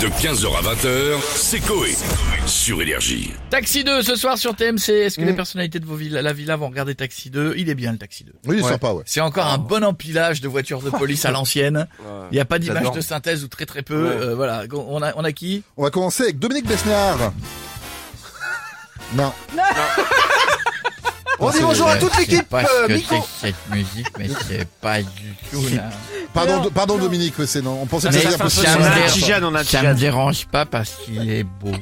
De 15h à 20h, c'est Coé. Sur Énergie. Taxi 2 ce soir sur TMC. Est-ce que les personnalités de vos villas, la villa vont regarder Taxi 2 Il est bien le Taxi 2. Oui, il est sympa, ouais. C'est encore un bon empilage de voitures de police à l'ancienne. Il n'y a pas d'image de synthèse ou très très peu. Euh, voilà, on a, on a qui? On va commencer avec Dominique Besnard. Non. On dit bonjour à toute l'équipe euh, cette musique, mais c'est pas du tout là. Pardon, do- pardon Dominique, c'est non. On pensait que Mais ça allait un peu ça me dérange. petit Jeanne, on a un petit Ça me Jeanne. dérange pas parce qu'il est beau.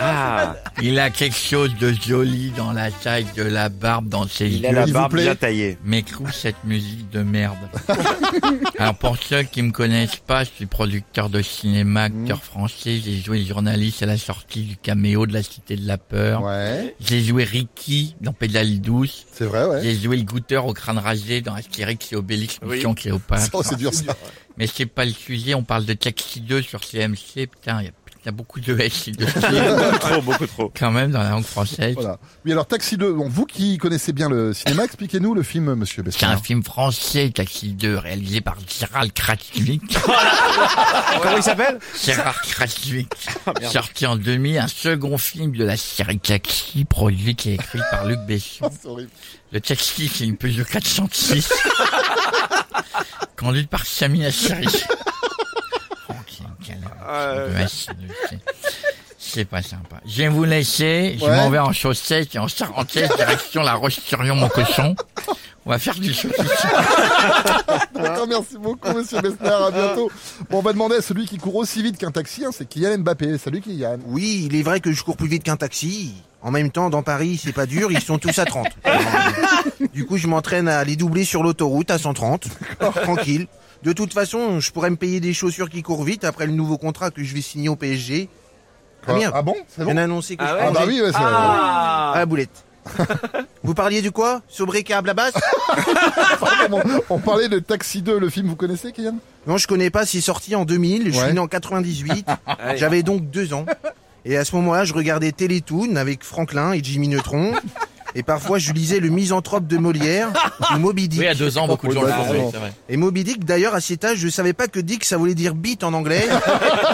Ah, Il a quelque chose de joli dans la taille de la barbe, dans ses il yeux. a la Il vous barbe plaît bien taillée. m'écoute cette musique de merde. Alors pour ceux qui me connaissent pas, je suis producteur de cinéma, acteur français. J'ai joué journaliste à la sortie du caméo de la Cité de la Peur. Ouais, J'ai joué Ricky dans Pédale douce. c'est vrai, ouais. J'ai joué le goûteur au crâne rasé dans Astérix et Obélix Mission Cléopâtre. Oh, c'est dur ça. Mais c'est pas le sujet, on parle de Taxi 2 sur CMC. Putain, il y a, il y a beaucoup de S et de trop, beaucoup trop. quand même dans la langue française. Voilà. Oui, alors Taxi 2, bon, vous qui connaissez bien le cinéma, expliquez-nous le film, monsieur C'est un film français, Taxi 2, réalisé par Gérald Kratzvik. Comment il s'appelle? Gérard Kratzvik, sorti en 2000, un second film de la série Taxi, produit et écrit par Luc Besson. C'est horrible. Le Taxi, c'est une Peugeot 406, conduite par Sami Asseri. Oh, quel- quel- Euh, Ouais, c'est- pas sympa. Je vais vous laisser, je Ouais. m'en vais en chaussettes et en charentaise, direction la Roche-sur-Yon, mon cochon. On va faire du. D'accord, merci beaucoup, monsieur Besnard. À bientôt. Bon, on va demander à celui qui court aussi vite qu'un taxi, hein, c'est Kylian Mbappé. Salut Kylian. Oui, il est vrai que je cours plus vite qu'un taxi. En même temps, dans Paris, c'est pas dur, ils sont tous à 30. Alors, du coup, je m'entraîne à les doubler sur l'autoroute à 130. Tranquille. De toute façon, je pourrais me payer des chaussures qui courent vite après le nouveau contrat que je vais signer au PSG. Ah, merde. Ah bon C'est bon viens d'annoncer que Ah je ouais Ah bah oui, ouais, c'est Ah, la boulette. Vous parliez du quoi? Sobriquet à la base on, on parlait de Taxi 2, le film, vous connaissez Kylian? Non, je connais pas, c'est sorti en 2000, je Ouais. suis né en 98, Ouais. j'avais donc deux ans. Et à ce moment-là, je regardais Télétoon avec Franklin et Jimmy Neutron. Et parfois, je lisais Le Misanthrope de Molière ou Moby Dick. Oui, à deux ans, beaucoup de gens le font. Et Moby Dick, d'ailleurs, à cet âge, je savais pas que Dick, ça voulait dire bite en anglais.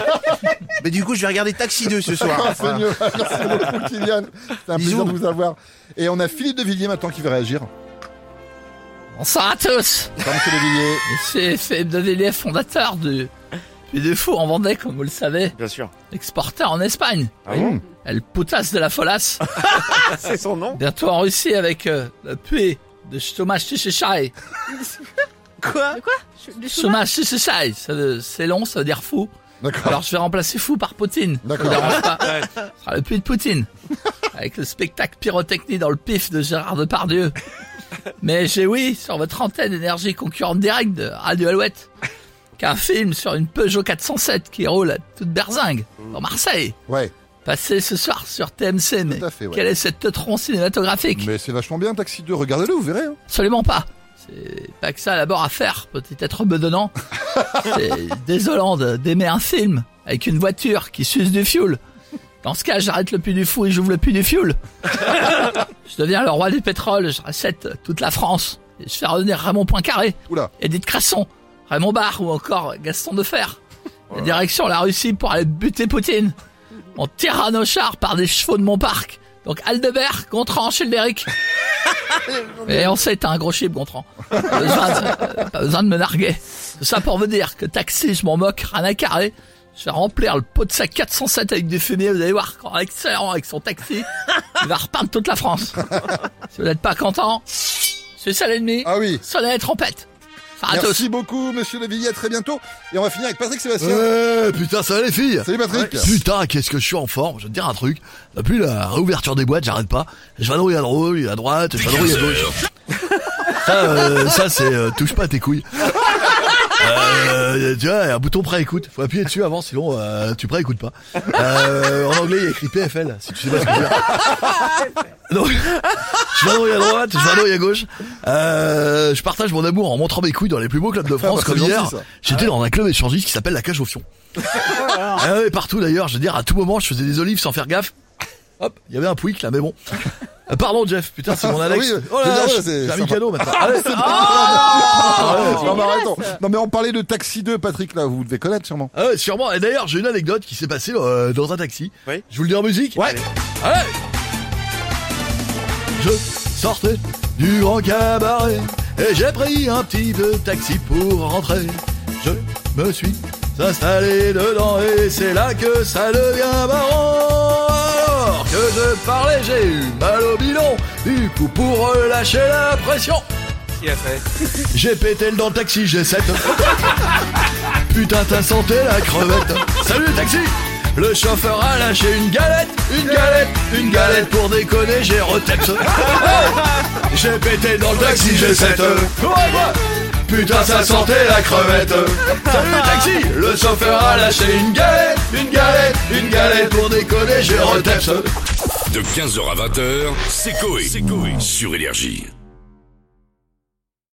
Mais du coup, je vais regarder Taxi 2 ce soir. Ah, c'est mieux. Merci beaucoup Kylian. C'est un plaisir de vous avoir. Et on a Philippe de Villiers maintenant qui veut réagir. Bonsoir à tous Bonsoir, monsieur de Villiers. C'est Philippe de Villiers, fondateur du du Défaut en Vendée, comme vous le savez, Bien sûr. exporteur en Espagne. Ah bon El Putas de la Folasse, C'est son nom bientôt en Russie avec euh, le puits de Thomas Chichichai. Quoi? Thomas Chichichai, ça- c'est long, ça veut dire fou. D'accord. Alors je vais remplacer fou par Poutine. D'accord. Le puits de Poutine. Avec le spectacle pyrotechnie dans le pif de Gérard Depardieu. Mais j'ai oui, sur votre antenne énergie concurrente directe de Radio Alouette, qu'un film sur une Peugeot 407 qui roule à toute berzingue dans Marseille. Ouais. Passé ce soir sur TMC, mais à fait, ouais. quel est cet teutron cinématographique? Mais c'est vachement bien Taxi 2. Regardez-le, vous verrez. hein. Absolument pas. C'est pas que ça d'abord à faire, peut-être bedonnant. C'est désolant de- d'aimer un film avec une voiture qui suce du fioul. Dans ce cas, j'arrête le puits du fou et j'ouvre le puits du fioul. je deviens le roi du pétrole, je recette toute la France. Et je fais revenir Raymond Poincaré, Oula. Edith Cresson, Raymond Barre ou encore Gaston Defer. Et direction la Russie pour aller buter Poutine. On tire à nos chars par des chevaux de mon parc. Donc Aldebert, Gontran, Childéric. Et on sait, t'as un gros chip, Gontran. Pas besoin, de, pas besoin de me narguer. Tout ça pour vous dire que taxi, je m'en moque, rien à carrer. Je vais remplir le pot de sac 407 avec du fumier, vous allez voir, quand excellent avec son taxi, il va repeindre toute la France. Si vous n'êtes pas content, c'est ça l'ennemi. Ah oui. Sonnez les trompettes. Enfin. Merci beaucoup, monsieur de Villiers. À très bientôt. Et on va finir avec Patrick Sébastien. Ouais, putain, ça va les filles Salut Patrick. Putain, qu'est-ce que je suis en forme, je vais te dire un truc. Depuis la réouverture des boîtes, j'arrête pas. Je vadrouille à droite, à droite, je vadrouille à gauche. Ça, euh, ça c'est euh, touche pas à tes couilles. Euh, tu vois, il y a un bouton pré-écoute. Faut appuyer dessus avant, sinon euh, tu pré-écoutes pas. Euh, en anglais, il y a écrit PFL, si tu sais pas ce que je veux dire. Donc, je vadrouille à droite, je vadrouille à gauche. Euh, je partage mon amour en montrant mes couilles dans les plus beaux clubs de France, bah, c'est comme hier. J'étais dans un club échangiste qui s'appelle la Cage au Fion. Ah ouais, partout d'ailleurs, je veux dire, à tout moment, je faisais des olives sans faire gaffe. Hop, il y avait un pouic là, mais bon. Euh, Pardon Jeff, putain c'est mon Ah, Alex. oui, oh c'est là j'ai un. Mikado maintenant. Allez. non, mais arrêtons. Non, mais on parlait de Taxi 2, Patrick, là, vous devez connaître sûrement. Ah ouais, sûrement. Et d'ailleurs, j'ai une anecdote qui s'est passée euh, dans un taxi. Oui. Je vous le dis en musique Ouais. Allez Je sortais du grand cabaret et j'ai pris un petit de taxi pour rentrer. Je me suis installé dedans et c'est là que ça devient marrant. Que je parlais, j'ai eu mal au bidon. Du coup, pour relâcher la pression, Qui a fait? J'ai pété le dans le taxi, j'ai 7. Putain, t'as senti la crevette. Salut taxi Le chauffeur a lâché une galette, une galette, une galette pour déconner, j'ai retex. J'ai pété dans le taxi, j'ai 7. Putain, ça sentait la crevette. Salut le taxi Le chauffeur a lâché une galette, une galette, une galette pour déconner, j'ai retex. De 15h à 20h, c'est Coé. Sur Énergie.